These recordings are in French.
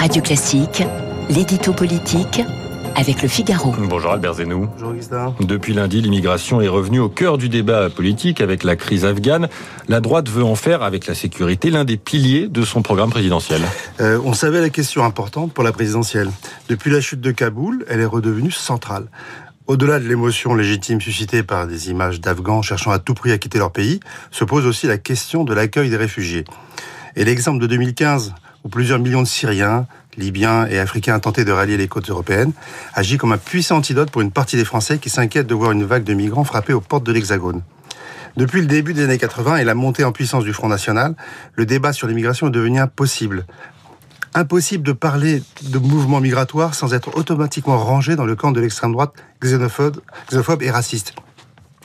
Radio Classique, l'édito politique avec le Figaro. Bonjour Albert Zenou. Bonjour Augustin. Depuis lundi, l'immigration est revenue au cœur du débat politique avec la crise afghane. La droite veut en faire, avec la sécurité, l'un des piliers de son programme présidentiel. Euh, on savait la question importante pour la présidentielle. Depuis la chute de Kaboul, elle est redevenue centrale. Au-delà de l'émotion légitime suscitée par des images d'Afghans cherchant à tout prix à quitter leur pays, se pose aussi la question de l'accueil des réfugiés. Et l'exemple de 2015, où plusieurs millions de Syriens, Libyens et Africains tenté de rallier les côtes européennes, agit comme un puissant antidote pour une partie des Français qui s'inquiètent de voir une vague de migrants frapper aux portes de l'Hexagone. Depuis le début des années 80 et la montée en puissance du Front National, le débat sur l'immigration est devenu impossible. Impossible de parler de mouvements migratoires sans être automatiquement rangé dans le camp de l'extrême droite xénophobe, xénophobe et raciste.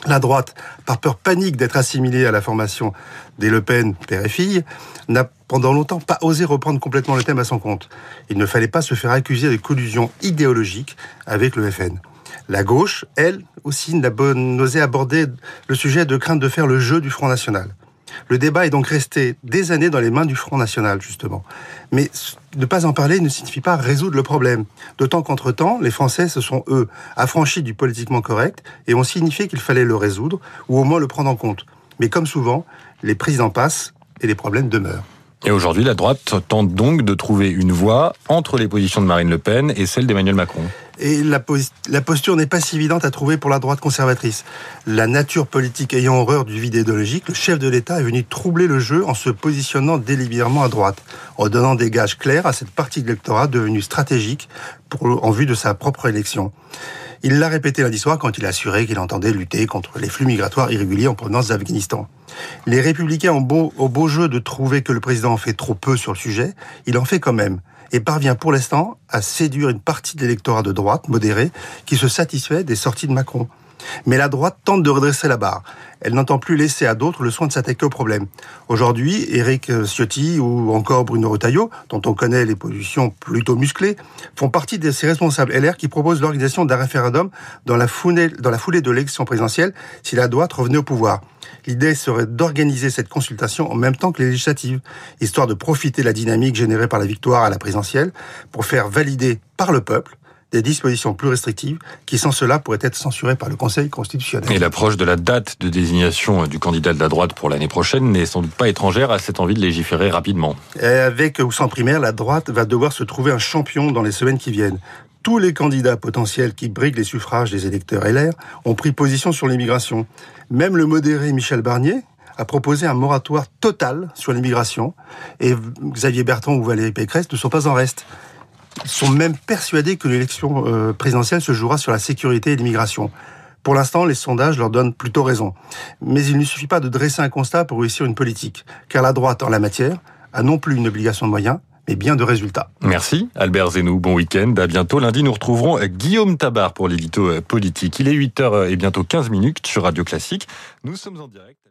La droite, par peur panique d'être assimilée à la formation des Le Pen, père et fille, n'a pendant longtemps pas osé reprendre complètement le thème à son compte. Il ne fallait pas se faire accuser de collusion idéologique avec le FN. La gauche, elle aussi, n'a osé aborder le sujet de crainte de faire le jeu du Front National. Le débat est donc resté des années dans les mains du Front National, justement. Mais ne pas en parler ne signifie pas résoudre le problème. D'autant qu'entre-temps, les Français se sont, eux, affranchis du politiquement correct et ont signifié qu'il fallait le résoudre, ou au moins le prendre en compte. Mais comme souvent, les présidents passent et les problèmes demeurent. Et aujourd'hui, la droite tente donc de trouver une voie entre les positions de Marine Le Pen et celles d'Emmanuel Macron. Et la, posture n'est pas si évidente à trouver pour la droite conservatrice. La nature politique ayant horreur du vide idéologique, le chef de l'État est venu troubler le jeu en se positionnant délibérément à droite, en donnant des gages clairs à cette partie de l'électorat devenue stratégique en vue de sa propre élection. Il l'a répété lundi soir quand il a assuré qu'il entendait lutter contre les flux migratoires irréguliers en provenance d'Afghanistan. Les républicains ont beau, au beau jeu de trouver que le président en fait trop peu sur le sujet, il en fait quand même et parvient pour l'instant à séduire une partie de l'électorat de droite modéré qui se satisfait des sorties de Macron. Mais la droite tente de redresser la barre. Elle n'entend plus laisser à d'autres le soin de s'attaquer au problème. Aujourd'hui, Éric Ciotti ou encore Bruno Retailleau, dont on connaît les positions plutôt musclées, font partie de ces responsables LR qui proposent l'organisation d'un référendum dans la foulée, de l'élection présidentielle si la droite revenait au pouvoir. L'idée serait d'organiser cette consultation en même temps que les législatives, histoire de profiter de la dynamique générée par la victoire à la présidentielle pour faire valider par le peuple des dispositions plus restrictives qui, sans cela, pourraient être censurées par le Conseil constitutionnel. Et l'approche de la date de désignation du candidat de la droite pour l'année prochaine n'est sans doute pas étrangère à cette envie de légiférer rapidement. Et avec ou sans primaire, la droite va devoir se trouver un champion dans les semaines qui viennent. Tous les candidats potentiels qui briguent les suffrages des électeurs LR ont pris position sur l'immigration. Même le modéré Michel Barnier, a proposé un moratoire total sur l'immigration et Xavier Bertrand ou Valérie Pécresse ne sont pas en reste. Sont même persuadés que l'élection euh, présidentielle se jouera sur la sécurité et l'immigration. Pour l'instant, les sondages leur donnent plutôt raison. Mais il ne suffit pas de dresser un constat pour réussir une politique, car la droite, en la matière, a non plus une obligation de moyens, mais bien de résultats. Merci Albert Zenou, bon week-end, à bientôt. Lundi, nous retrouverons Guillaume Tabar pour l'édito politique. Il est 8h et bientôt 15 minutes sur Radio Classique. Nous sommes en direct.